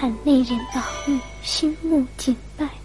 看那人宝玉，心目紧拜。